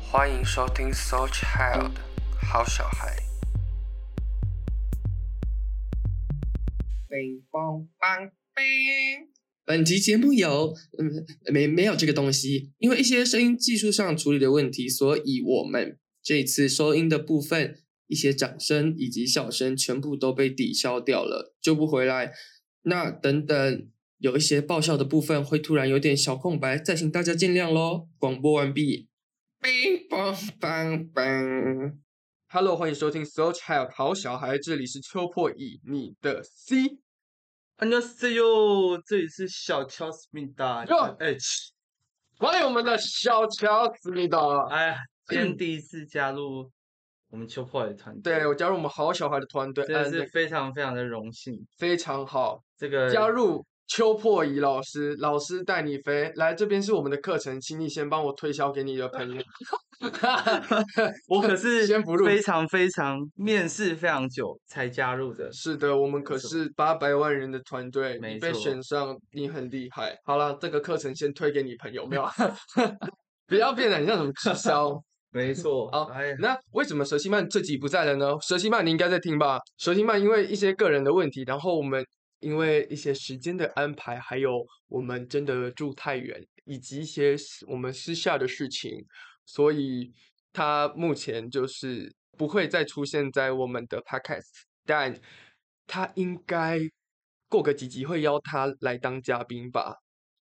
欢迎收听《So Child》好小孩。冰棒棒冰。本集节目有嗯没没有这个东西，因为一些声音技术上处理的问题，所以我们这次收音的部分，一些掌声以及笑声全部都被抵消掉了，救不回来。那等等有一些爆笑的部分会突然有点小空白，再请大家见谅喽。广播完毕。冰棒棒棒。Hello，欢迎收听 So Child 好小孩，这里是秋破乙，你的 C。 안녕하세요，这里是小乔思密达哟 H。欢迎我们的小乔思密达。哎呀，今天第一次加入我们秋破的团队，对我加入我们好小孩的团队，真的嗯是非常非常的荣幸。非常好。这个加入 邱破仪老师，老师带你飞。来这边是我们的课程，请你先帮我推销给你的朋友。我可是先不录非常非常面试非常久才加入的。是的，我们可是八百万人的团队，没你被错选上，你很厉害。好了，这个课程先推给你朋友，没有？不要变得很像什么直销。没错，好哎，那为什么佘希曼这集不在了呢？佘希曼你应该在听吧？佘希曼因为一些个人的问题，然后我们因为一些时间的安排，还有我们真的住太远，以及一些私我们私下的事情，所以他目前就是不会再出现在我们的 podcast，但他应该过个几集会邀他来当嘉宾吧，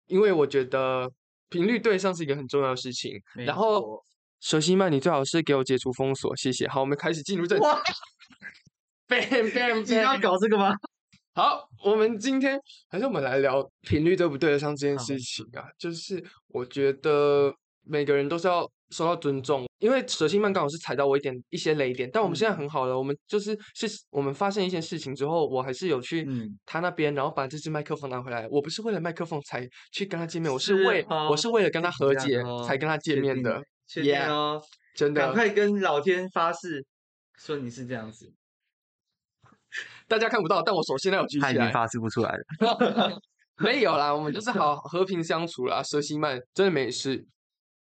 因为我觉得频率对上是一个很重要的事情。然后错佘希曼，你最好是给我解除封锁，谢谢。好，我们开始进入正题。bang bang 你要。搞这个吗？好，我们今天还是我们来聊频率对不对得上这件事情啊。就是我觉得每个人都是要受到尊重，因为佘希曼刚好是踩到我一点一些雷点，但我们现在嗯很好了。我们就是是我们发生一件事情之后，我还是有去嗯他那边，然后把这支麦克风拿回来。我不是为了麦克风才去跟他见面，我是是为我哦是为了跟他是这样和解哦才跟他见面的。确定 Yeah，哦，真的赶，快跟老天发誓，说你是这样子。大家看不到，但我手现在有举起来。发誓不出来了。没有啦，我们就是好和平相处啦。佘希曼真的没事，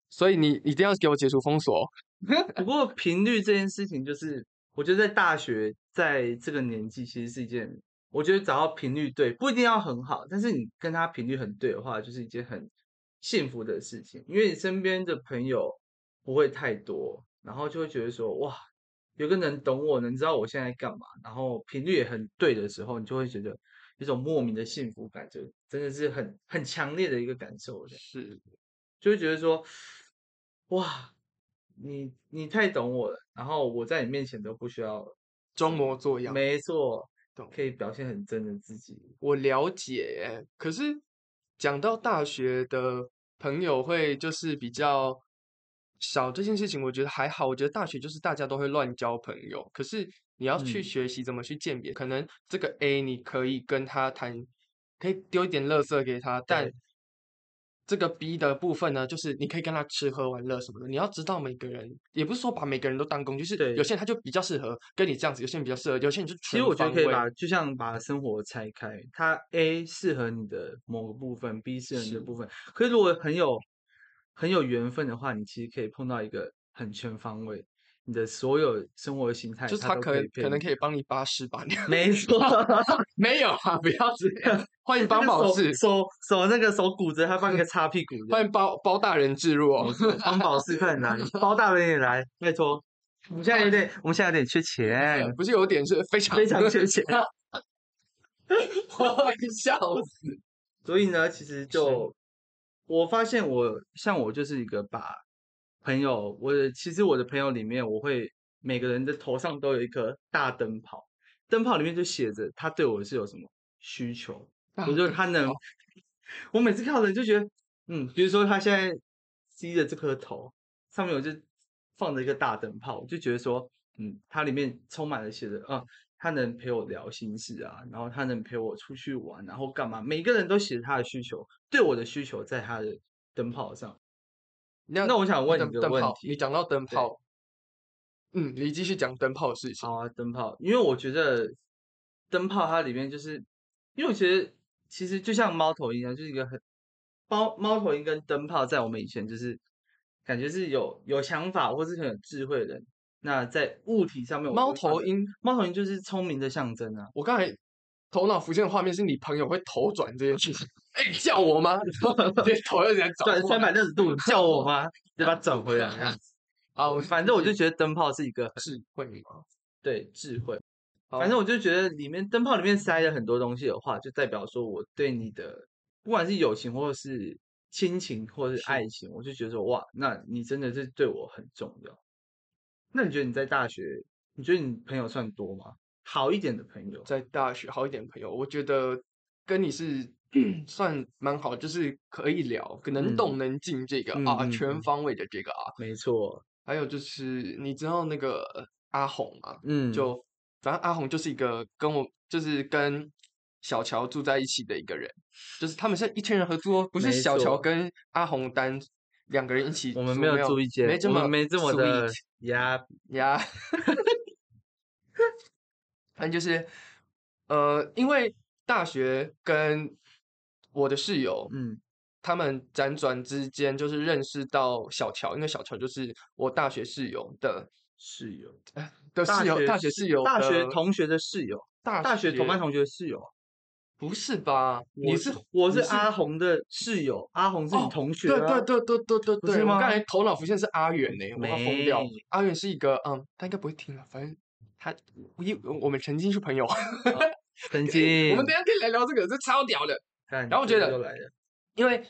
所以你一定要给我解除封锁哦。不过频率这件事情，就是我觉得在大学在这个年纪，其实是一件，我觉得找到频率对，不一定要很好，但是你跟他频率很对的话，就是一件很幸福的事情，因为你身边的朋友不会太多，然后就会觉得说，哇，有个人懂我，能知道我现在干嘛，然后频率也很对的时候，你就会觉得一种莫名的幸福感，就真的是很很强烈的一个感受。是，就会觉得说，哇，你你太懂我了，然后我在你面前都不需要，装模作样。没错，可以表现很真的自己。我了解欸，可是讲到大学的朋友会就是比较少这件事情，我觉得还好。我觉得大学就是大家都会乱交朋友，可是你要去嗯学习怎么去鉴别。可能这个 A 你可以跟他谈，可以丢一点垃圾给他，但这个 B 的部分呢，就是你可以跟他吃喝玩乐什么的。你要知道每个人，也不是说把每个人都当工具，就是对有些人他就比较适合跟你这样子，有些人比较适合，有些人就其实我觉得可以把，就像把生活拆开，他 A 适合你的某个部分，B 适合你的部分。可是如果很有很有缘分的话，你其实可以碰到一个很全方位，你的所有生活形态，就是他可以可能可以帮你把屎把尿。没错，没有啊，不要这样。欢迎 帮宝适，手手那个手骨折，他帮你个擦屁股。欢迎包包大人置入哦。帮宝适快点来，包大人也来，拜托。我们现在有点，我们现在有点缺钱，不是有点是非常非常缺钱。我会笑死。所以呢，其实就我发现我像我就是一个把朋友，我的其实我的朋友里面，我会每个人的头上都有一颗大灯泡，灯泡里面就写着他对我是有什么需求，我觉得他能，我每次看到人就觉得，嗯，比如说他现在低着这颗头，上面我就放着一个大灯泡，我就觉得说，嗯，它里面充满了写着，啊、他能陪我聊心事啊，然后他能陪我出去玩，然后干嘛？每个人都写他的需求，对我的需求在他的灯泡上。那那我想问灯你个，问题你讲到灯泡，嗯，你继续讲灯泡的事情。好啊，灯泡，因为我觉得灯泡它里面就是，因为我觉得其实就像猫头鹰一样，就是一个很猫猫头鹰跟灯泡，在我们以前就是感觉是有有想法或是很有智慧的人。那在物体上面，猫头鹰，猫头鹰就是聪明的象征啊。我刚才头脑浮现的画面是你朋友会头转这件事情。哎、叫我吗？直接头有点转三百六十度，叫我吗？再把它转回来这样子。好，反正我就觉得灯泡是一个智慧嘛？对智慧。反正我就觉得里面灯泡里面塞了很多东西的话，就代表说我对你的不管是友情或者是亲情或者是是爱情，我就觉得说哇，那你真的是对我很重要。那你觉得你在大学，你觉得你朋友算多吗？好一点的朋友，在大学好一点的朋友，我觉得跟你是算蛮好，就是可以聊，能动能静这个、啊，全嗯。方位的这个啊。没错，还有就是你知道那个阿红吗？嗯，就反正阿红就是一个跟我就是跟小乔住在一起的一个人，就是他们是一群人合租哦，不是小乔跟阿红单两个人一起，我们没有住一间，没这么没这么的呀，呀。反正就是，呃，因为大学跟我的室友，嗯，他们辗转之间就是认识到小乔，因为小乔就是我大学室友的室友，的室友，大学室友大学同学的室友，大大学同班同学的室友。不是吧？你我是我是阿红的室友，阿红是你哦同学、对啊对对对对对对，不刚才头脑浮现是阿远呢，我要疯掉。阿远是一个嗯，他应该不会听了，反正他一我们曾经是朋友，曾 经，我们等一下可以来聊这个，这超屌的。然后我觉得因为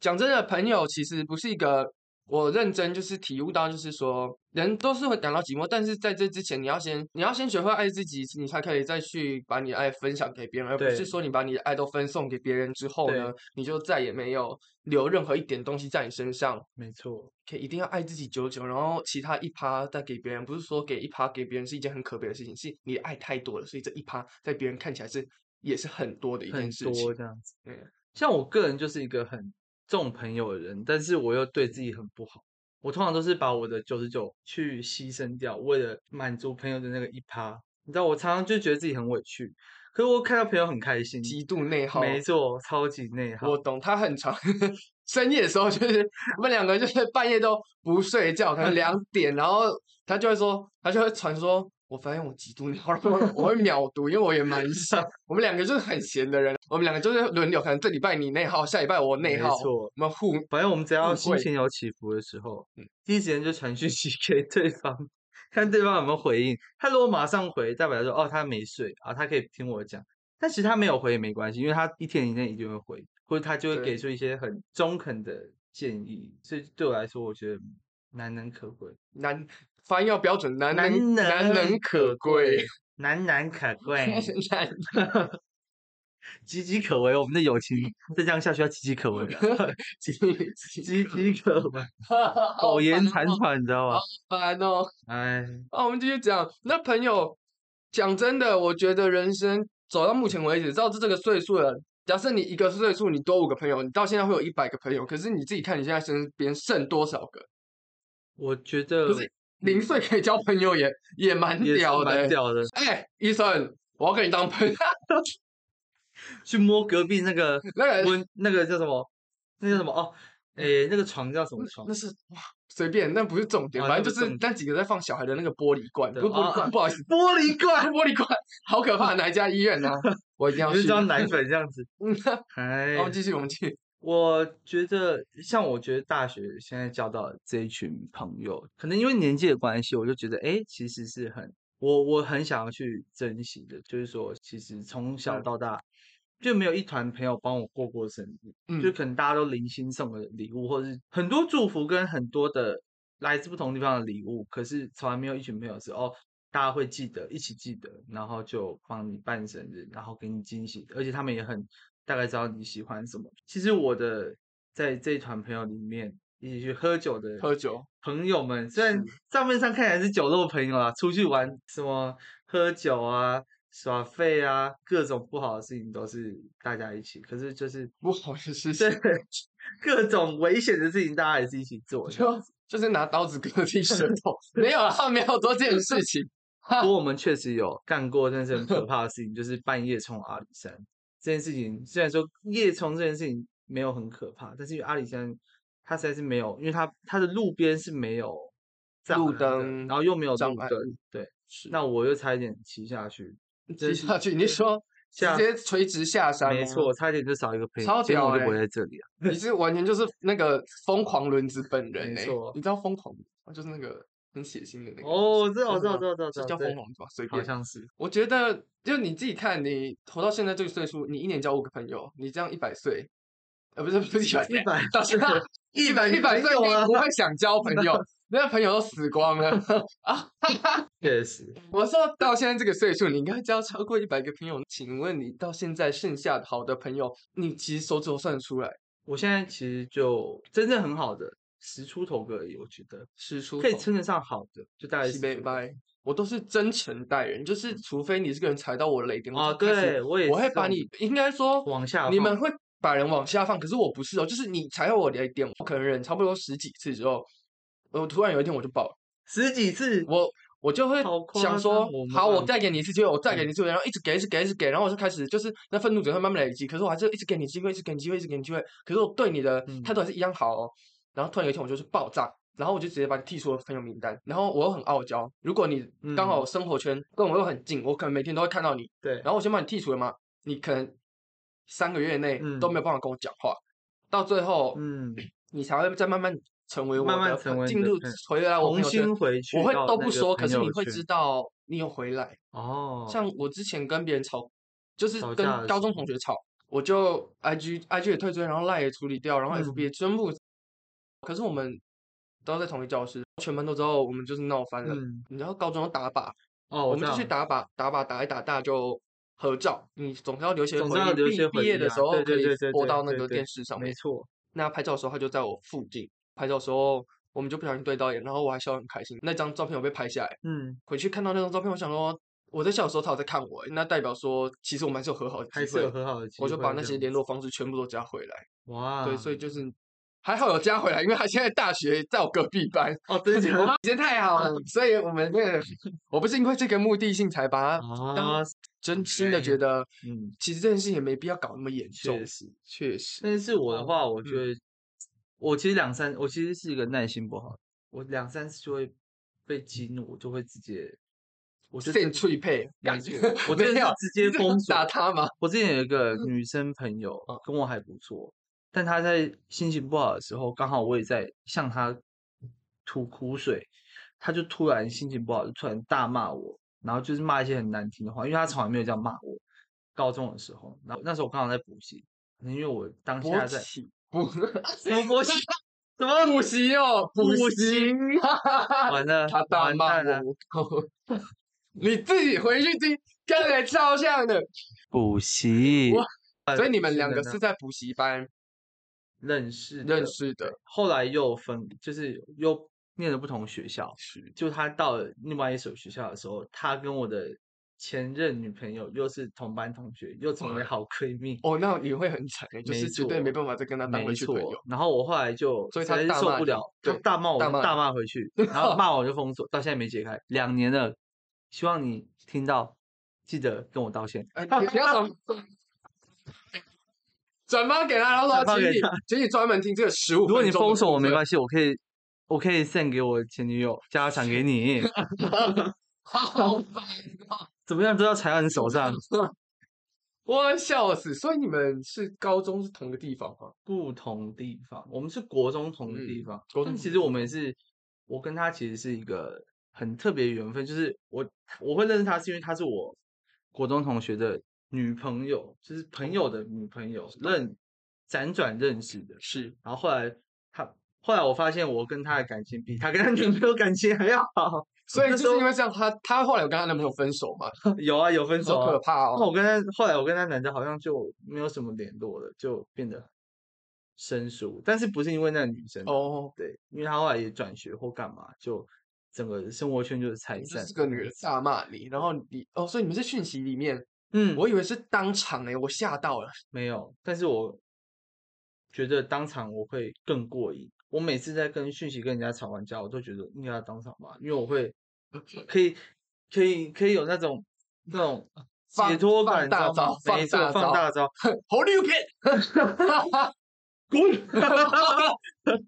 讲真的，朋友其实不是一个我认真就是体悟到，就是说人都是会感到寂寞，但是在这之前，你要先你要先学会爱自己，你才可以再去把你的爱分享给别人，而不是说你把你的爱都分送给别人之后呢，你就再也没有留任何一点东西在你身上。没错，可以一定要爱自己久久，然后其他一趴再给别人，不是说给一趴给别人是一件很可悲的事情，是你的爱太多了，所以这一趴在别人看起来是也是很多的一件事情多。这样子。对像我个人就是一个很重朋友的人，但是我又对自己很不好。我通常都是把我的九十九去牺牲掉，为了满足朋友的那个一趴。你知道，我常常就觉得自己很委屈，可是我看到朋友很开心，极度内耗，没错，超级内耗。我懂，他很长，深夜的时候就是我们两个就是半夜都不睡觉，可能两点，然后他就会说，他就会传说，我发现我极度内耗，我会秒读，因为我也蛮闲，我们两个就是很闲的人，我们两个就是轮流，可能这礼拜你内耗，下礼拜我内没耗，错我们互反正我们只要心情有起伏的时候，嗯第一时间就传讯息给对方，看对方有没有回应。他如果马上回，代表说哦他没睡啊，他可以听我讲。但其实他没有回也没关系，因为他一天以内一定会回，或者他就会对给出一些很中肯的建议。所以对我来说，我觉得难能可贵，难发音要标准，难难能难能可贵，，难难可贵，难岌岌可危。我们的友情再这样下去要岌岌可危了，岌岌可危，苟延残喘，你知道吗？烦哦。哎，啊，我们继续讲。那朋友，讲真的，我觉得人生走到目前为止，照这这个岁数了，假设你一个岁数你多五个朋友，你到现在会有一百个朋友，可是你自己看你现在身边剩多少个？我觉得可是零岁可以交朋友也也蛮屌的、欸。蛮屌的。哎、医生，我要跟你当朋友。去摸隔壁那个 那个温那个叫什么？那叫什么？哦，诶，那个床叫什么床那？是哇，随便，那不是重点，啊反正就是那几个在放小孩的那个玻璃罐，玻璃罐，不好意思，玻璃罐，玻璃罐，好可怕，哪一家医院呢、我一定 要去。装奶粉这样子。嗯，哎好，我，们继续，我们继续。我觉得像我觉得大学现在交到的这一群朋友，可能因为年纪的关系，我就觉得哎，其实是很我我很想要去珍惜的，就是说，其实从小嗯到大。就没有一团朋友帮我过过生日，嗯就可能大家都零星送的礼物，或者是很多祝福跟很多的来自不同地方的礼物，可是从来没有一群朋友是哦，大家会记得，一起记得，然后就帮你办生日，然后给你惊喜的，而且他们也很大概知道你喜欢什么。其实我的在这一团朋友里面，一起去喝酒的喝酒朋友们，虽然是账面上看起来是酒肉朋友啊，出去玩什么喝酒啊。耍废啊，各种不好的事情都是大家一起，可是就是不好的事情对，各种危险的事情大家也是一起做的。就 就是拿刀子割自己舌头，没有啊，他没有做这件事情。不过我们确实有干过但是很可 怕的事情，就是半夜冲阿里山，这件事情，虽然说夜冲这件事情没有很可怕，但是因为阿里山它实在是没有，因为它它的路边是没有路灯然后又没有路灯，对，是那我又差一点骑下去，骑下去，你说直接垂直下山，没错，，差一点就少一个朋友，超今天我就不会欸在这里了。你是完全就是那个疯狂轮子本人欸没错你知道疯狂吗？就是那个很血腥的那个哦，我知道，我知道，就是知道，知道，叫疯狂吧？随好便，像是。我觉得就你自己看，你活到现在这个岁数，你一年交五个朋友，你这样一百岁，呃，不是不是一百岁，100到现在 一百一百岁，朋友啊你不会想交朋友，那朋友都死光了啊！确实，我说到现在这个岁数，你应该交超过一百个朋友。请问你到现在剩下的好的朋友，你其实手指头算得出来，我现在其实就真正很好的十出头个而已，我觉得。十出头可以称得上好的，就大概西是北拜，我都是真诚待人，就是除非你这个人踩到我的雷点，我哦就开始对我也我会把你应该说往下你们会把人往下放，可是我不是哦，就是你踩到我的雷点，我可能忍差不多十几次之后，我突然有一天我就爆了，十几次，我我就会想说好，我再给你一次机会，我再给嗯你。一次机会，然后一直给，一直给，一直给，然后我就开始就是那愤怒只会慢慢累积，可是我还是一直给你机会，一直给你机会，一直给你机会，可是我对你的嗯。态度还是一样好哦。然后突然有一天我就是爆炸，然后我就直接把你剔出了朋友名单，然后我又很傲娇，如果你刚好嗯。生活圈跟我又很近，我可能每天都会看到你，对，然后我先把你剔除了嘛，你可能三个月内嗯都没有办法跟我讲话，到最后嗯，你才会再慢慢成为我慢慢的成为进入回来我朋重友圈新回去我会都不说，可是你会知道你有回来。哦，像我之前跟别人吵，就是跟高中同学吵，我就 I G I G 也退追，然后赖也处理掉，然后嗯。F B 也全部。可是我们都在同一教室，全班都知道我们就是闹翻了。嗯，你知道高中要打靶，哦，我们就去打靶，打靶打一打，大家就合照。你总是要留些回忆，总是要留一毕毕业的时候对可以对对对对播到那个电视上面没。错，那拍照的时候，他就在我附近。拍照的时候，我们就不小心对到眼，然后我还笑得很开心。那张照片我被拍下来，嗯，回去看到那张照片，我想说我在笑的时候，他有在看我，那代表说其实我们还是有和好的还是有机会。和好的机会，我就把那些联络方式全部都加回来。哇，对，所以就是还好有加回来，因为他现在大学在我隔壁班，哦，真的？假的我们以前太好了，所以我们那个我不是因为这个目的性才把他真心的觉得，嗯，其实这件事情也没必要搞那么严重。确。实。确实，但是我的话，我觉嗯。得我其实两三，我其实是一个耐心不好，我两三次就会被激怒，我就会直接，我就现脆配，没感觉。我真的直接 封锁。打他吗？我之前有一个女生朋友嗯跟我还不错，但他在心情不好的时候，刚好我也在向他吐苦水，他就突然心情不好，就突然大骂我，然后就是骂一些很难听的话，因为他从来没有这样骂我。高中的时候，然后那时候我刚好在补习，因为我当下在勃起不什么补习，什么补习哦，补补习，完了，他大骂了，我，你自己回去听，刚才照相的。补习，所以你们两个是在补习班认识认识的，后来又分，就是又念了不同学校。是就他到了另外一所学校的时候，他跟我的前任女朋友又是同班同学，又成为好闺蜜。哦，那你会很惨欸，就没是绝对没办法再跟他当回去朋友。，然后我后来就所以他受不了，就大骂我，大骂回去，然后骂我就封锁，到现在没解开，两年了，希望你听到，记得跟我道歉。哎，你你要？转发给他，然后说请你请你专门听这个十五。如果你封锁我没，关系，我可以，我可以 send 给我前女友，叫她传给你，好烦啊怎么样都要踩到你手上。我要笑死！所以你们是高中是同个地方吗？不同地方，我们是国中同个地嗯方，国但其实我们是，我跟他其实是一个很特别的缘分，就是我我会认识他是因为他是我国中同学的女朋友，就是朋友的女朋友，认辗转认识的，是，然后后来他后来我发现我跟他的感情比他跟他女朋友感情还要好，所以就是因为这样，他他后来有跟他男朋友分手嘛？有啊有分手可怕哦那哦！我跟他后来我跟他男的好像就没有什么联络了，就变得生疏，但是不是因为那个女生啊哦，对，因为他后来也转学或干嘛，就整个生活圈就是拆散。就这个女的大骂你，然后你哦，所以你们是讯息里面，嗯，我以为是当场哎，我吓到了。没有，但是我觉得当场我会更过瘾。我每次在跟讯息跟人家吵完架，我都觉得应该要当场吧，因为我会可以可以可以有那种那种放解脱感，大招，放没错大招放大招，红绿片，滚！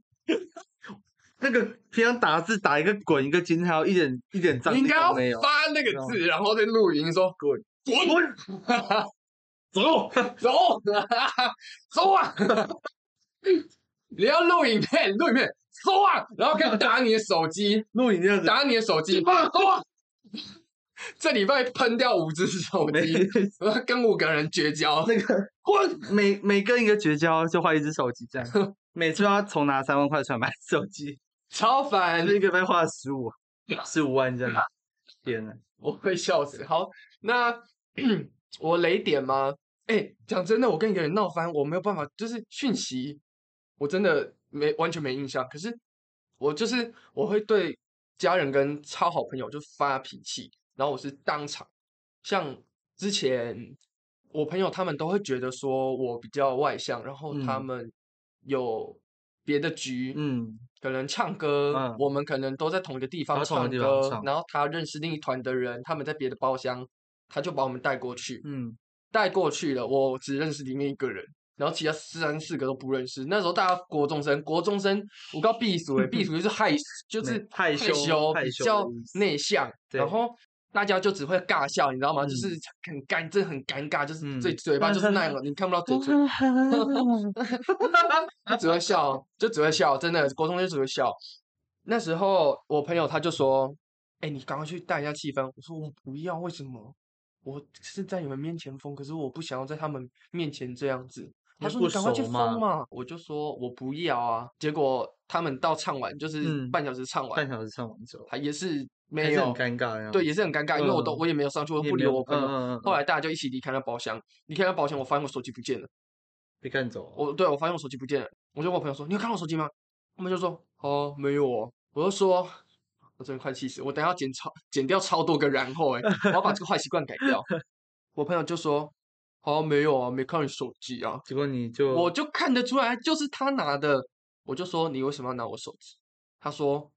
那个平常打字打一个滚一个惊，还有一点一点张力你应该要。发那个字，然后再录音说滚滚滚，走走走啊！你要录影片，录影片走啊！然后开始打你的手机，录影这样子，打你的手机，走啊！这礼拜喷掉五只手没机，跟五个人绝交。那个滚！每每跟一个绝交就换一只手机，这样每次都要重拿三万块出来买手机，超烦，一个月花了十五十五万这样。天呐，我会笑死。好，那 我雷点吗？哎，讲真的，我跟一个人闹翻，我没有办法，就是讯息，我真的没完全没印象。可是我就是我会对家人跟超好朋友就发脾气，然后我是当场，像之前我朋友他们都会觉得说我比较外向，然后他嗯们有别的局，嗯，可能唱歌，嗯我们可能都在同一个地方唱歌，唱然后他认识另一团的人，他们在别的包厢，他就把我们带过去，嗯，带过去了，我只认识里面一个人，然后其他三四个都不认识。那时候大家国中生，国中生我告避暑诶，避暑就是害，就是害羞 羞，害羞比较内向，然对后。大家就只会尬笑，你知道吗？就嗯是很尴，真的很尴尬，就是嗯嘴嘴巴就是那样，你看不到嘴唇，他只会笑，就只会笑，真的，国中就只会笑。那时候我朋友他就说：“哎、你赶快去带一下气氛。”我说：“我不要，为什么？我是在你们面前疯，可是我不想要在他们面前这样子。”他说：“你赶快去疯嘛！”我就说：“我不要啊。”结果他们到唱完，就是嗯半小时唱完，半小时唱完之后，他也是没有是很尴尬呀。对，也是很尴尬，因为我都嗯我也没有上去，我不理我朋友。后来大家就一起离开了包厢，离开了包厢，我发现我手机不见了。被干走。我对我发现我手机不见了，我就问我朋友说：“你有看到我手机吗？”他们就说：“哦，没有哦。”我就说：“我真的快气死！我等下要剪超剪掉超多个然后哎、我要把这个坏习惯改掉。”我朋友就说：“哦，没有啊，没看你手机啊。结果你就”我就看得出来就是他拿的，我就说：“你为什么要拿我手机？”他说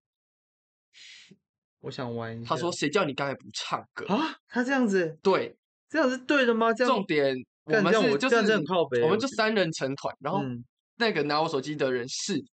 我想玩一：“下。他说谁叫你刚才不唱歌？”啊，他这样子，对，这样是对的吗？这样重点我们是就是很靠北我们就三人成团，然后嗯那个拿我手机的人是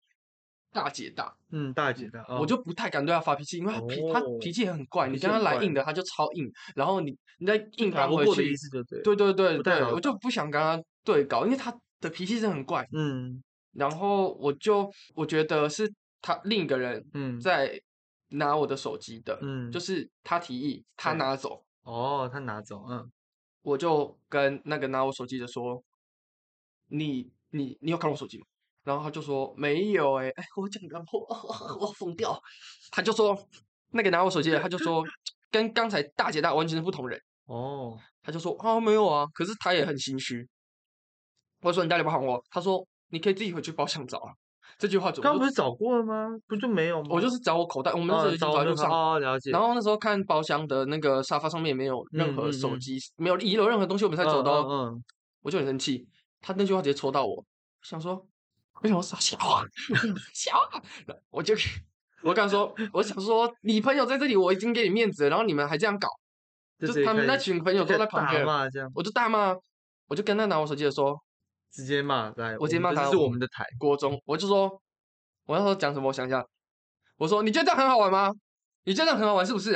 大姐大。嗯，大姐大，哦我就不太敢对他发脾气，因为他脾、他哦脾气也很怪，你跟他来硬的他就超硬，然后你你再硬打刚回去不过的意，思就对。对对对我就不想跟他对搞，因为他的脾气真的很怪。嗯然后我就我觉得是他另一个人嗯，在拿我的手机的，嗯就是他提议他拿走，哦，他拿走，嗯，我就跟那个拿我手机的说，你你你有看我手机吗？然后他就说没有哎、哎，我讲然后我疯掉，他就说那个拿我手机的，他就说跟刚才大姐大完全是不同人，哦，他就说啊没有啊，可是他也很心虚。我说你大姐不还我，他说你可以自己回去包厢找啊。这句话怎么就刚不是找过了吗？不就没有吗？我就是找我口袋，我们那时候已经哦找就早就上哦，了解。然后那时候看包厢的那个沙发上面也没有任何嗯嗯嗯手机，没有遗留任何东西，我们才走的哦。嗯嗯我就很生气，他那句话直接戳到我，想说，我想说傻小啊，小啊，我就我跟他说，我想说你朋友在这里，我已经给你面子了，然后你们还这样搞，就就是他们那群朋友都在旁边，骂这样，我就大骂，我就跟他拿我手机的说，直接骂来，我直接骂们这是我我们的台，国中，我就说，我那时候讲什么，我想一下，我说你觉得这样很好玩吗？你觉得这样很好玩是不是？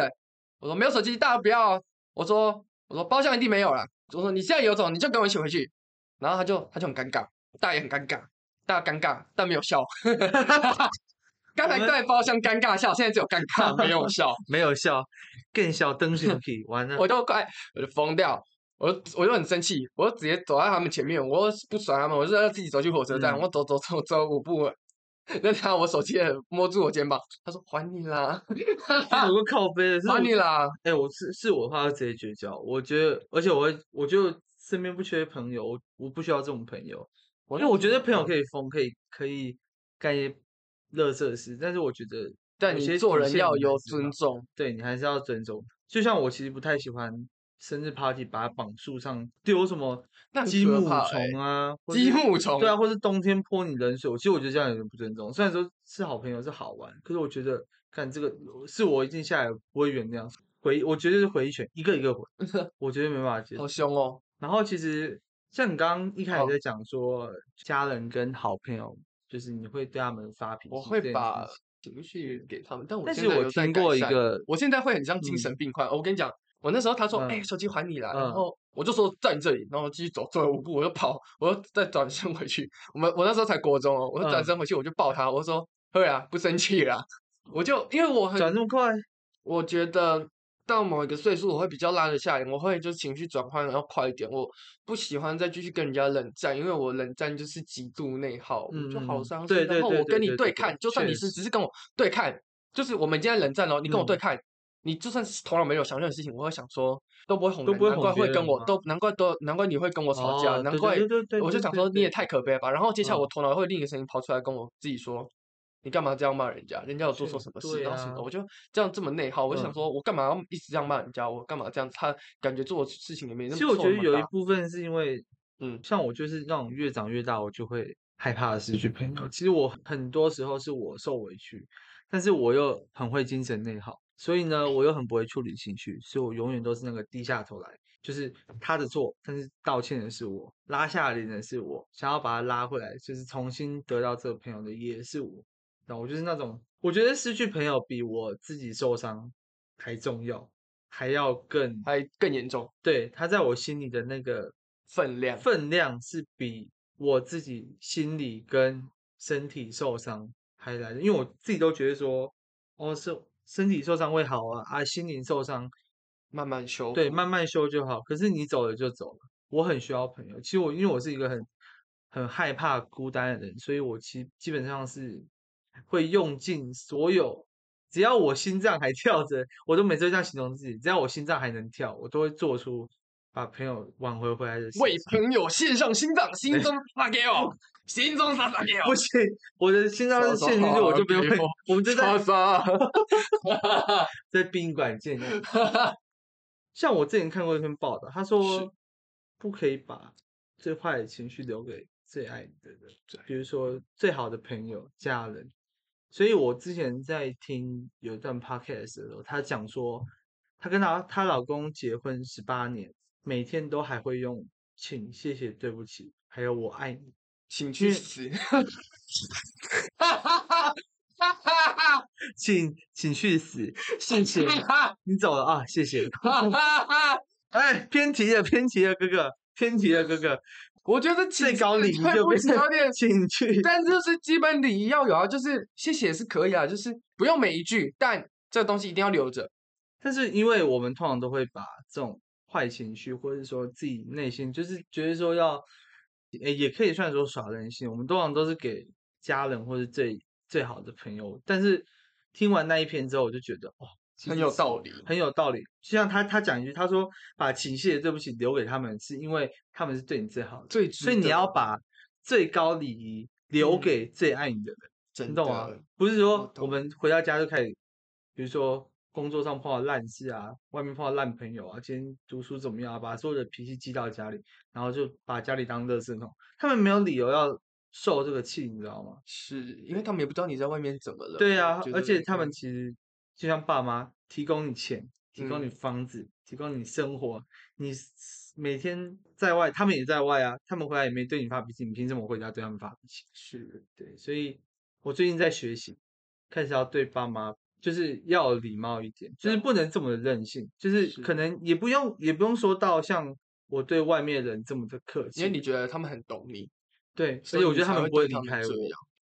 我说没有手机，大家不要哦。我说我说包厢一定没有了。我说你现在有种，你就跟我一起回去。然后他就他就很尴尬，大家也很尴尬，大家尴尬但没有笑。刚才在包厢尴尬笑，现在只有尴尬没有笑，没有笑，更笑，灯熊屁，完了，我就快我就疯掉。我就我就很生气，我就直接走在他们前面，我不甩他们，我就要自己走去火车站，嗯我走走走走五步，那他我手机摸住我肩膀，他说还你啦，有个靠背的，是还你啦，哎、我是是我的话，会直接绝交。我觉得，而且我会，我就身边不缺朋友，我我不需要这种朋友，因为我觉得朋友可以疯，可以可以干一些乐色事，但是我觉得但你做人要有尊重，对你还是要尊重。就像我其实不太喜欢生日 party 把它绑树上丢什么积木虫啊，或积是木虫，对啊，或是冬天泼你冷水，我其实我觉得这样有点不尊重。虽然说是好朋友是好玩，可是我觉得看这个是我一定下来不会原谅。回，我绝对是回一拳，一个一个回，我绝对没办法接受好。凶哦。然后其实像你刚刚一开始哦在讲说，家人跟好朋友，就是你会对他们发脾气，我会把情绪给他们，但我但是我有听过一个我现在会很像精神病患。我跟你讲，我那时候他说：“嗯哎、手机还你了。嗯然后我就说在你这里，然后继续走，走了五步我就跑，我又再转身回去。我们我那时候才国中哦，我就转嗯身回去，我就抱他，我说：“会啊，不生气啦。”我就因为我很转这么快，我觉得到某一个岁数，我会比较拉得下脸，我会就是情绪转换要快一点。我不喜欢再继续跟人家冷战，因为我冷战就是极度内耗，我就好嗯伤心。对对对然后我跟你对看，就算你是只是跟我对看，就是我们今天冷战哦，你跟我对嗯看。你就算是头脑没有想任何事情，我会想说都不会哄，都不会难怪会跟我都难怪都难怪你会跟我吵架，哦难怪我就想说你也太可悲了吧。然后接下来嗯我头脑会另一个声音跑出来跟我自己说，你干嘛这样骂人家？人家有做错什么事，对然后什么的，啊我就这样这么内耗，我就想嗯说，我干嘛要一直这样骂人家？我干嘛这样？他感觉做的事情也没那么其实我觉得有一部分是因为，嗯像我就是那种越长越大，我就会害怕失去朋友。其实我很多时候是我受委屈，但是我又很会精神内耗，所以呢，我又很不会处理情绪，所以我永远都是那个低下头来，就是他的错，但是道歉的是我，拉下脸的是我，想要把他拉回来，就是重新得到这个朋友的也是我。那我就是那种，我觉得失去朋友比我自己受伤还重要，还要更还更严重对他在我心里的那个分量。分量是比我自己心理跟身体受伤还来的，因为我自己都觉得说，哦，是身体受伤会好啊，啊，心灵受伤慢慢修，对慢慢修就好。可是你走了就走了，我很需要朋友。其实我因为我是一个很很害怕孤单的人，所以我其实基本上是会用尽所有。只要我心脏还跳着，我都每次都这样形容自己。只要我心脏还能跳，我都会做出把朋友挽回回来的事为。朋友献上心脏，心中撒给我，心中撒撒给我不。行，我的心脏是陷进去，我就不用给我。我们就在撒撒，在宾馆见面。像我之前看过一篇报道，他是说不可以把最坏的情绪留给最爱你的人，比如说最好的朋友、家人。所以我之前在听有一段 podcast 的时候，她讲说，她跟她她老公结婚十八年，每天都还会用请、谢谢、对不起，还有我爱你。请去死！请请去死，谢谢 你走了啊，谢谢。哎，偏题了，偏题了，哥哥，偏题了，哥哥。我觉得最请高礼仪就变成起有点 请去。但就是基本礼仪要有啊，就是谢谢是可以啊，就是不用每一句，但这东西一定要留着。但是因为我们通常都会把这种坏情绪，或者说自己内心就是觉得说要，诶也可以算说耍任性，我们通常都是给家人或是最最好的朋友。但是听完那一篇之后，我就觉得哦，其很有道理很有道理。就像他他讲一句，他说把情绪的对不起留给他们，是因为他们是对你最好的，最所以你要把最高礼仪留嗯给最爱你的人。真你懂吗？不是说我们回到家就开始，比如说工作上碰到烂事啊，外面碰到烂朋友啊，今天读书怎么样啊，把所有的脾气寄到家里，然后就把家里当垃圾桶。他们没有理由要受这个气，你知道吗？是因为他们也不知道你在外面怎么了。对啊而且他嗯们其实就像爸妈提供你钱，提供你嗯。房子，提供你生活，你每天在外，他们也在外啊，他们回来也没对你发脾气，你凭什么回家对他们发脾气？是对，所以我最近在学习，开始要对爸妈就是要礼貌一点，就是不能这么的任性，就是是。可能也不用也不用说到像我对外面人这么的客气，因为你。觉得他们很懂你，对，而所以我觉得他们不会离开我，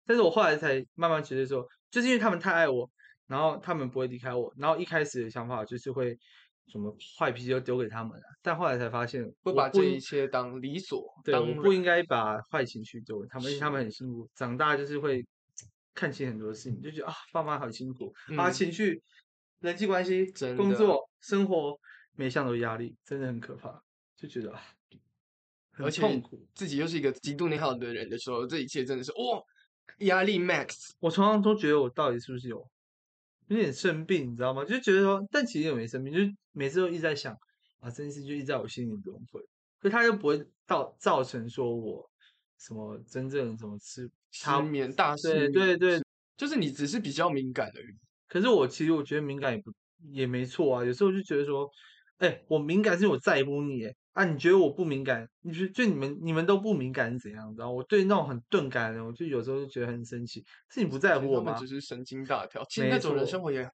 但是我后来才慢慢觉得说，就是因为他们太爱我，然后他们不会离开我，然后一开始的想法就是会什么坏脾气就丢给他们啊，但后来才发现不应把这一切当理所对，当我不应该把坏情绪丢给他们，而且他们很辛苦，长大就是会看清很多事情，就觉得啊，爸妈好辛苦，啊，嗯情绪、人际关系、真的工作、生活，每项都压力，真的很可怕，就觉得啊，很而且痛苦。自己又是一个极度内耗的人的时候，这一切真的是哇，压力 max。我常常都觉得我到底是不是有有点生病，你知道吗？就觉得说，但其实也没生病，就是每次都一直在想啊，这件事就一直在我心里轮回，可他又不会造造成说我什么真正什么吃失眠大失对眠，对对，就是你只是比较敏感而已。可是我其实我觉得敏感也不也没错啊。有时候就觉得说，哎，我敏感是我在乎你，哎，啊，你觉得我不敏感？你觉就你们你们都不敏感是怎样？然后我对那种很钝感的人，我就有时候就觉得很生气，是你不在乎我吗？只是神经大条。其实那种人生活也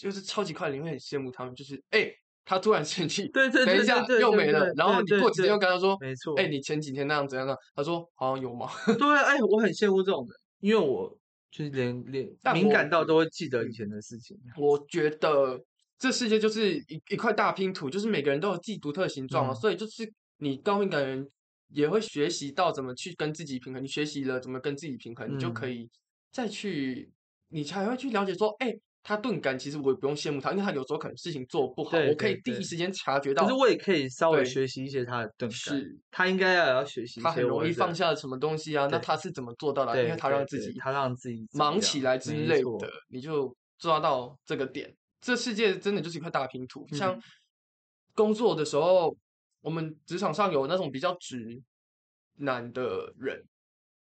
就是超级快，你会很羡慕他们。就是哎、他突然生气，对对对等一下又没了，然后你过几天又跟他说，没错，哎、你前几天那样怎样怎样？他说好像有吗？对啊，哎，我很羡慕这种人，因为我就是连连敏感到都会记得以嗯前的事情。我觉得这世界就是一一块大拼图，就是每个人都有自己独特的形状所以就是你高敏感人也会学习到怎么去跟自己平衡。你学习了怎么跟自己平衡，你就可嗯以再去，你才会去了解说，哎、他钝感，其实我也不用羡慕他，因为他有时候可能事情做不好，对我可以第一时间察觉到。可是我也可以稍微学习一些他的钝感，是他应该要要学习一他很容易放下什么东西啊？那他是怎么做到的？对，因为他让自己他让自己忙起来之类的，你就抓到这个点。这世界真的就是一块大拼图，像嗯工作的时候，我们职场上有那种比较直男的人，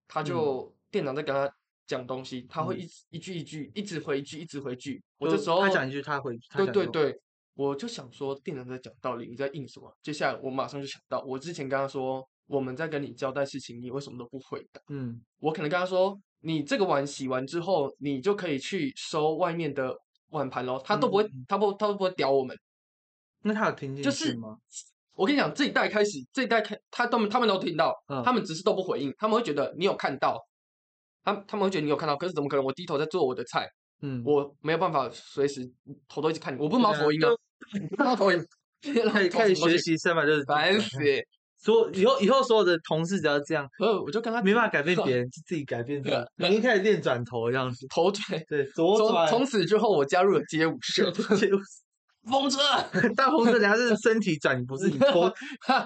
他嗯就店长在跟他讲东西，他会嗯一一句一句一直回一句，一直回句。我就这时候他讲一句他回，他对讲一句对对，我就想说店长在讲道理，你在硬什么？接下来我马上就想到，我之前跟他说，我们在跟你交代事情，你为什么都不回答？嗯我可能跟他说，你这个碗洗完之后，你就可以去收外面的碗盘咯。他都不会，他不，他都不会屌我们。那他有听进就是去吗？我跟你讲，这一代开始，这一代开，他都他们都听到，嗯他们只是都不回应，他们会觉得你有看到，他他们会觉得你有看到，可是怎么可能？我低头在做我的菜，嗯，我没有办法随时头都一直看你，我不是猫头鹰啊，我不是猫头鹰，可以 可以学习三百六十度烦转死换。所以以后以后所有的同事只要这样，呃，我就跟他没办法改变别人，就自己改变自己。你一开始练转头这样子，头转。对，左从转，从此之后，我加入了街舞社。街舞 风车，大风车，人家是身体转，不是你头，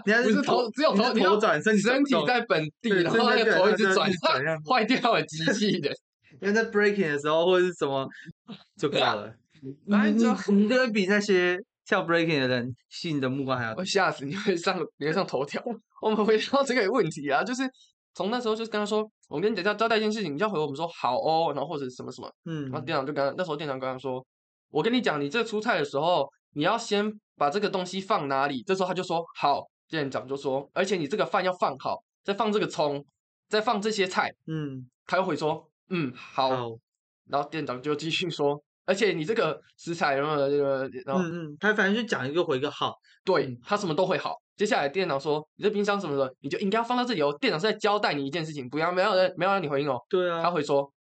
人家不是头，只有头，头转，身体身体在本地，然后那个头一直转坏掉了机器人。因为在 breaking 的时候或者是什么就够了。反正你就会比那些跳 breaking 的人吸引你的目光还要我吓死你会上你会上头条。我们回到这个问题啊，就是从那时候就跟他说，我跟你讲交交代一件事情，你就要回我们说好哦，然后或者什么什么。嗯然后店长就跟他那时候店长跟他说，我跟你讲，你这出菜的时候，你要先把这个东西放哪里。这时候他就说好，店长就说，而且你这个饭要放好，再放这个葱，再放这些菜。嗯他又会说，嗯，好。好然后店长就继续说，而且你这个食材，然后这个，然后、嗯嗯，他反正就讲一个回一个好，对嗯他什么都会好。接下来店长说，你这冰箱什么的，你就应该要放到这里哦。店长是在交代你一件事情，不要没有人没有让你回应哦。对啊，他会说，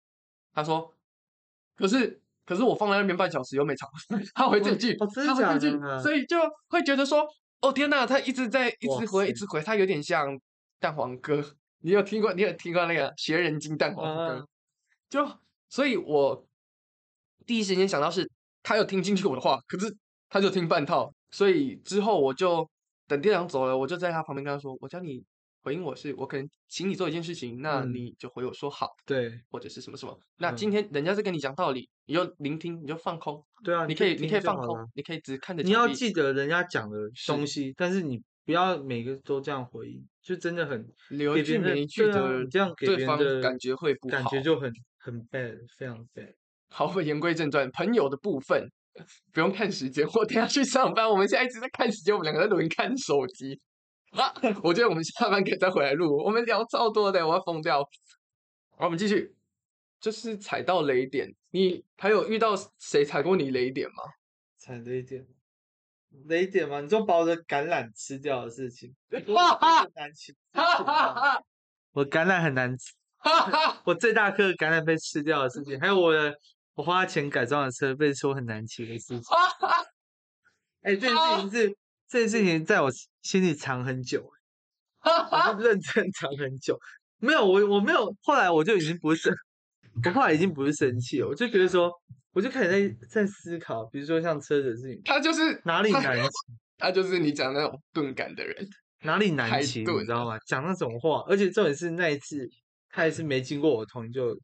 他说，可是可是我放在那边半小时又没吵，他回这句，哦真的他回这句，所以就会觉得说，哦天呐，他一直在一直回一直回，他有点像蛋黄哥。你有听过？你有听过那个学人精蛋黄哥？啊就所以，我第一时间想到是他有听进去我的话，可是他就听半套，所以之后我就等店长走了，我就在他旁边跟他说：“我叫你回应我是，我可能请你做一件事情，那嗯。你就回我说好，对。或者是什么什么。那嗯。今天人家在跟你讲道理，你就聆听，你就放空，对啊，你可以你可以放空你可以只看。着你要记。得人家讲的东。是西，但是你不要每个都这样回应，就真的很留一句没一句的这样给对方别人的感觉会不好感觉。就很很 bad，非常 bad。好，言归正传，朋友的部分 不用看时间，我等下去上班。我们现在一直在看时间，我们两个在录音看手机。啊，我觉得我们下班可以再回来录。我们聊超多的，我要疯掉。好，我们继续，就是踩到雷点。你还有遇到谁踩过你雷点吗？踩雷点，雷点吗？你就把我的橄榄吃掉的事情，哈哈很难吃。哈哈哈我橄榄很难吃，哈哈！我最大颗橄榄被吃掉的事情，还有我的我花钱改装的车被说很难骑的事情。哎、这件事情是这件事情在我心里藏很久，我是认真藏很久。没有，我我没有，后来我就已经不是生，我后来已经不是生气了，我就觉得说，我就开始在在思考，比如说像车子的事情，他就是哪里难骑，他就是你讲那种钝感的人。哪里太难骑，你知道吗？讲那种话，而且重点是那一次，他也是没经过我同意就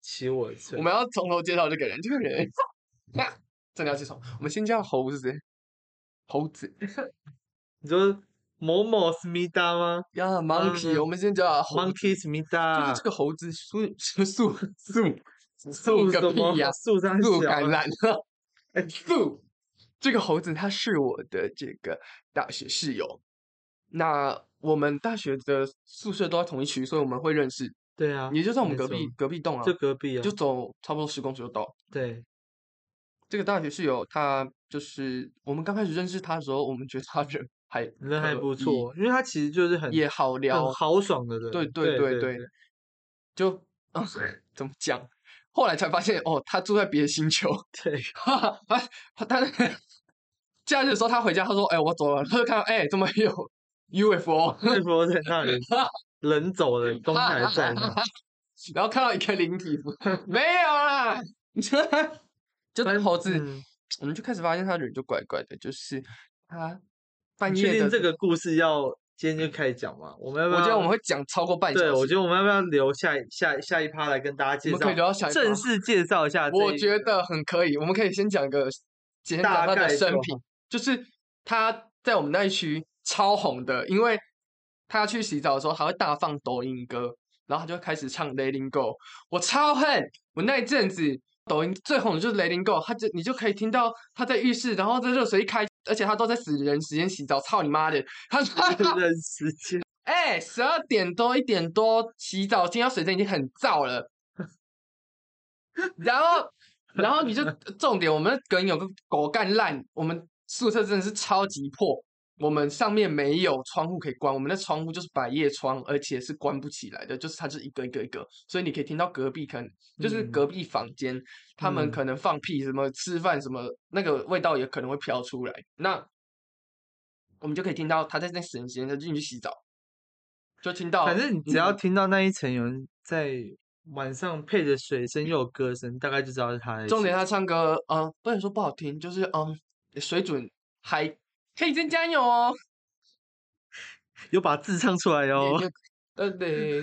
骑我的车我。们要从头介绍这个人，这个人，那真的要介绍。我们先叫猴子，猴子你说某某思密达吗呀，monkey，、嗯我们先叫？Monkey 思密就是达这，个猴子树树树树树个屁呀、树上树小啊橄榄，哎树这个猴子他是我的这个大学室友。那我们大学的宿舍都在同一区，所以我们会认识。对啊，也就在我们隔壁隔壁栋啊，就隔壁啊，就走差不多十公尺就到。对，这个大学室友他就是我们刚开始认识他的时候，我们觉得他人 还人还不错，因为他其实就是很也好聊很，豪爽的人。对对对对，就嗯 怎么讲？后来才发现哦，他住在别的星球。对，哈哈，他他他假日的时候他回家，他说：“哎、我走了。”他就看到哎、怎么有 UFO？UFO 在那里，人走了，东还在呢。然后看到一个灵体符，没有啦，就反猴子，嗯我们就开始发现他人就怪怪的，就是他半夜的。定这个故事要今天就开始讲吗？我们要不要？我觉得我们会讲超过半小时。对，我觉得我们要不要留下下下一趴来跟大家介绍？我们可以留到下正式介绍一下。我觉得很可以。我们可以先讲一个，先讲他大概就的生平，就是他在我们那一区超红的，因为他去洗澡的时候，他会大放抖音歌，然后他就开始唱《Let It Go》，我超恨我那一阵子。抖音最红的就是《Let It Go》，他就你就可以听到他在浴室，然后这热水一开，而且他都在死人时间洗澡，操你妈的！他死人时间，哎，十二点多一点多洗澡，听到水声已经很燥了。然后，然后你就 重点，我们的隔音有个狗干烂，我们宿舍真的是超级破。我们上面没有窗户可以关，我们的窗户就是百叶窗，而且是关不起来的，就是它就是一个一个一个，所以你可以听到隔壁可能就是嗯隔壁房间，他们嗯可能放屁什么吃饭什么，那个味道也可能会飘出来。那我们就可以听到他在那死人时间就进去洗澡，就听到。反正你只要嗯听到那一层有人在晚上配着水声又有歌声，大概就知道是他。重点他唱歌，嗯、不能说不好听，就是嗯，水准还可以增加油哦。有把字唱出来哦。呃，对，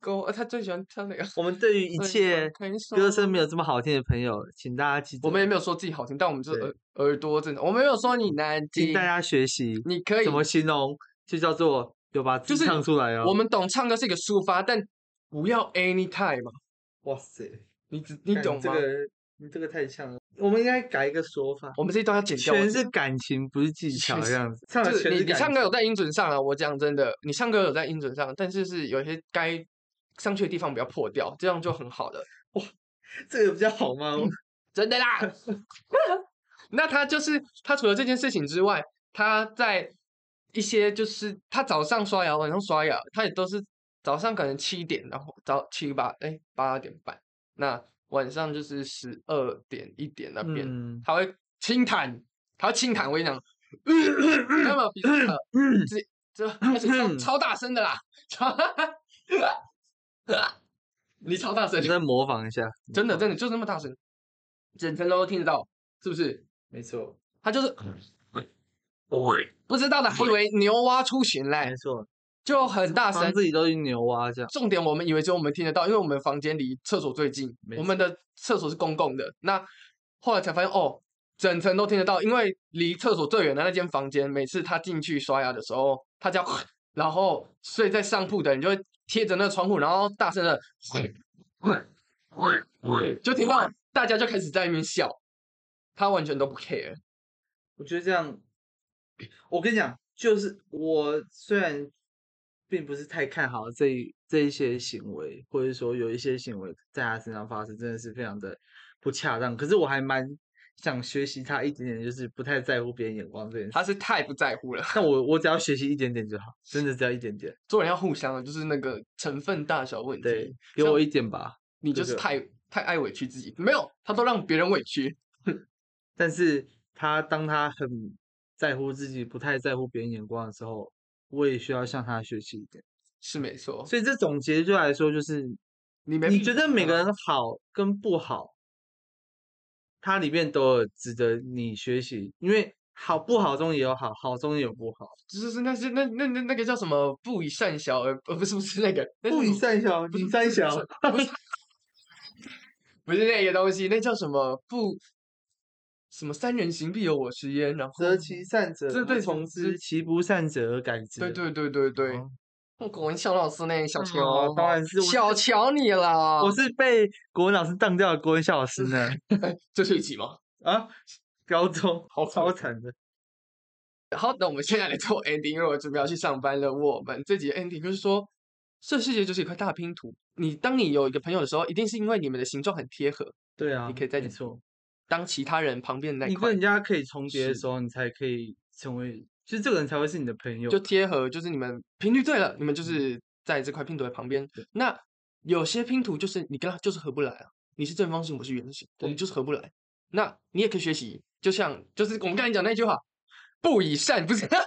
歌，他最喜欢唱那个。我们对于一切歌声没有这么好听的朋友，请大家记住，我们也没有说自己好听，但我们就耳耳朵正常，我们没有说你难听请大。家学习你可以怎么形容，就叫做有把字唱出来哦。我们懂唱歌是一个抒发，但不要 anytime 嘛。哇塞，你只你懂吗？这个你这个太像了，我们应该改一个说法，我们这一段要剪掉。我全是感情，不是技巧这样子。唱的就是你你唱歌有在音准上啊，我讲真的，你唱歌有在音准上，但是是有一些该上去的地方不要破掉，这样就很好的，这个比较好吗？真的啦。那他就是他除了这件事情之外，他在一些就是他早上刷牙，晚上刷牙，他也都是早上可能七点，然后早七八哎八点半，那晚上就是十二点一点那边，嗯，他会轻弹，他会轻弹，我跟你讲，有没有比这个这这而且超 超大声的啦，超你超大声你，再模仿一下，真的真的就那么大声，整层楼都听得到，是不是？没错，他就是不知道的，还以为牛蛙出巡嘞没，错，就很大声。自己都是牛蛙这样。重点我们以为只有我们听得到，因为我们房间离厕所最近，我们的厕所是公共的。那后来才发现，哦，整层都听得到，因为离厕所最远的那间房间，每次他进去刷牙的时候，他只要，然后睡在上铺的人就会贴着那个窗户，然后大声的，就听到大家就开始在那边笑，他完全都不 care。我觉得这样，我跟你讲，就是我虽然并不是太看好这一这一些行为，或者说有一些行为在他身上发生，真的是非常的不恰当。可是我还蛮想学习他一点点，就是不太在乎别人眼光这件事。他是太不在乎了，那我 我只要学习一点点就好，真的只要一点点。做人要互相的，就是那个成分大小问题。对，给我一点吧。你就是太太爱委屈自己，没有，他都让别人委屈。但是他当他很在乎自己，不太在乎别人眼光的时候，我也需要向他学习一点。是没错，所以这总结就来说，就是你没你觉得每个人好跟不好，它里面都有值得你学习，因为好不好中也有好，好中也有不好。就是那是那那那那个叫什么不以善小而呃不是不是那个不以善小，不以善小，不是不是那个东西，那叫什么不什么三人行必有我师焉，然后择其善者而这对从是之，其不善者而改之。对对对对对国文小老师呢，小哦乔，当然是我小瞧你了，我是被国文老师当掉的国文小老师呢。这是一集吗？啊，高中好超惨的。好，那我们现在来做 ending，因为我准备要去上班了。我们这集的 ending 就是说，这世界就是一块大拼图。你当你有一个朋友的时候，一定是因为你们的形状很贴合。对啊，你可以在没错，当其他人旁边的那一块你跟人家可以重叠的时候，你才可以成为，其实这个人才会是你的朋友。就贴合，就是你们频率对了，你们就是在这块拼图的旁边。那有些拼图就是你跟他就是合不来啊，你是正方形，我是圆形，我们就是合不来。那你也可以学习，就像就是我们刚才讲那句话，不以善不是。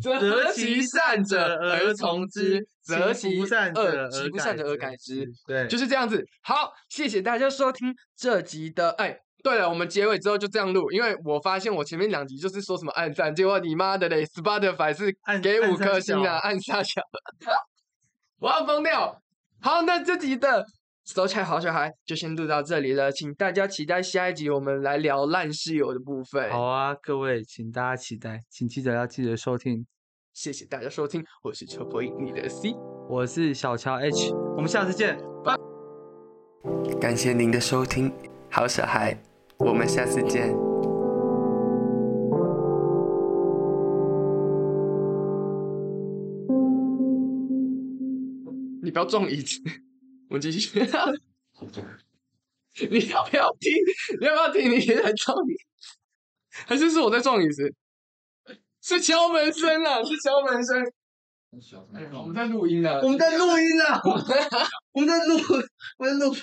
择其善者而从之，择其不善者恶而其不善者而改之。。对，就是这样子。好，谢谢大家收听这集的。哎，对了，我们结尾之后就这样录，因为我发现我前面两集就是说什么暗赞，结果你妈的嘞，Spotify 是按给五颗星啊，暗杀小，我要疯掉。好，那这集的手起来好小孩就先录到这里了，请大家期待下一集我们来聊烂室友的部分。好啊，各位，请大家期待，请记得要记得收听。谢谢大家收听，我是邱博英，你的 C。我是小乔 H，我们下次见。感谢您的收听，好小孩，我们下次见。你不要撞椅子，我们继续。你要不要听？你要不要听？你在撞你，还是是我在撞椅子？是敲门声啊，是敲门声。哎，我们在录音呢。我们在录音啊，我们在录，我们在录。